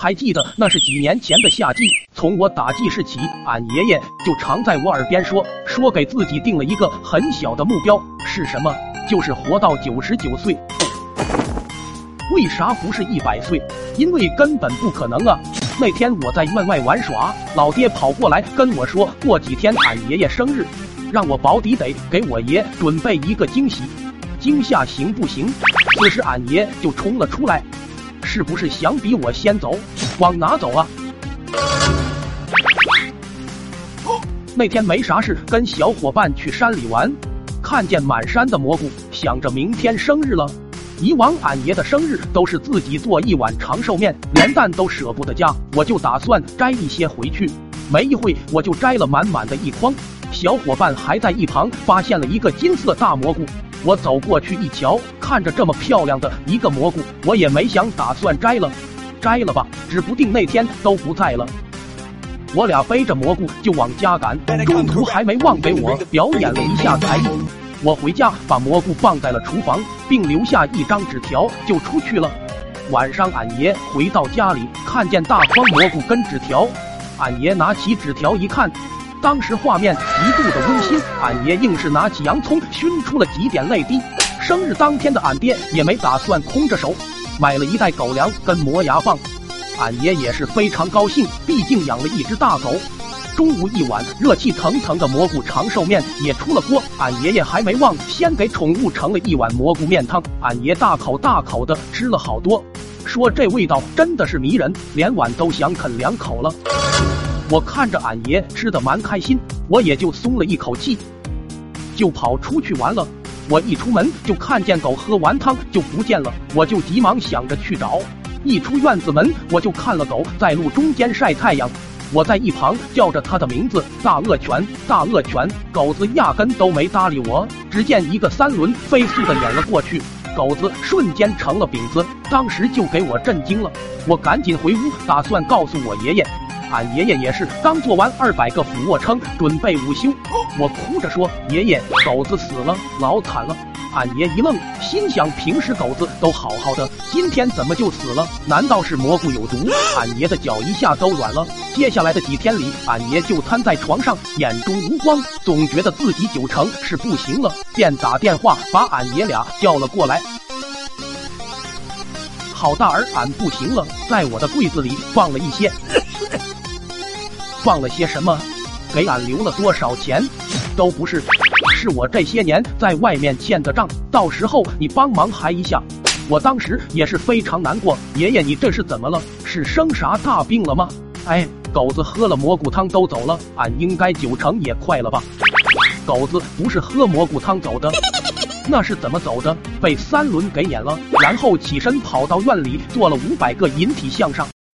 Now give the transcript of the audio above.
还记得那是几年前的夏季，从我打记事起，俺爷爷就常在我耳边说，说给自己定了一个很小的目标，是什么？就是活到九十九岁。为啥不是一百岁？因为根本不可能啊！那天我在院外玩耍，老爹跑过来跟我说，过几天俺爷爷生日，让我保底得给我爷准备一个惊喜。惊吓行不行？此时俺爷就冲了出来，是不是想比我先走？往哪走啊？那天没啥事，跟小伙伴去山里玩，看见满山的蘑菇，想着明天生日了。以往俺爷的生日都是自己做一碗长寿面，连蛋都舍不得加，我就打算摘一些回去。没一会，我就摘了满满的一筐。小伙伴还在一旁发现了一个金色大蘑菇，我走过去一瞧，看着这么漂亮的一个蘑菇，我也没想打算摘了，摘了吧，指不定那天都不在了。我俩背着蘑菇就往家赶，中途还没忘给我表演了一下才艺。我回家把蘑菇放在了厨房，并留下一张纸条就出去了。晚上俺爷回到家里，看见大筐蘑菇跟纸条，俺爷拿起纸条一看，当时画面极度的温馨。俺爷硬是拿起洋葱熏出了几点泪滴。生日当天的俺爹也没打算空着手，买了一袋狗粮跟磨牙棒。俺爷也是非常高兴，毕竟养了一只大狗。中午一碗热气腾腾的蘑菇长寿面也出了锅，俺爷爷还没忘，先给宠物盛了一碗蘑菇面汤。俺爷大口大口的吃了好多，说这味道真的是迷人，连碗都想啃两口了。我看着俺爷吃的蛮开心，我也就松了一口气，就跑出去玩了。我一出门就看见狗喝完汤就不见了，我就急忙想着去找。一出院子门，我就看了狗在路中间晒太阳。我在一旁叫着它的名字，大恶犬，大恶犬。狗子压根都没搭理我。只见一个三轮飞速的碾了过去，狗子瞬间成了饼子，当时就给我震惊了。我赶紧回屋，打算告诉我爷爷。俺爷爷也是刚做完二百个俯卧撑，准备午休。我哭着说：“爷爷，狗子死了，老惨了。”俺爷一愣，心想：平时狗子都好好的，今天怎么就死了？难道是蘑菇有毒？俺爷的脚一下都软了。接下来的几天里，俺爷就瘫在床上，眼中无光，总觉得自己九成是不行了，便打电话把俺爷俩叫了过来。好大儿，俺不行了，在我的柜子里放了一些，放了些什么？给俺留了多少钱？都不是。是我这些年在外面欠的账，到时候你帮忙还一下。我当时也是非常难过，爷爷你这是怎么了？是生啥大病了吗？哎，狗子喝了蘑菇汤都走了，俺应该九成也快了吧？狗子不是喝蘑菇汤走的，那是怎么走的？被三轮给撵了，然后起身跑到院里做了五百个引体向上。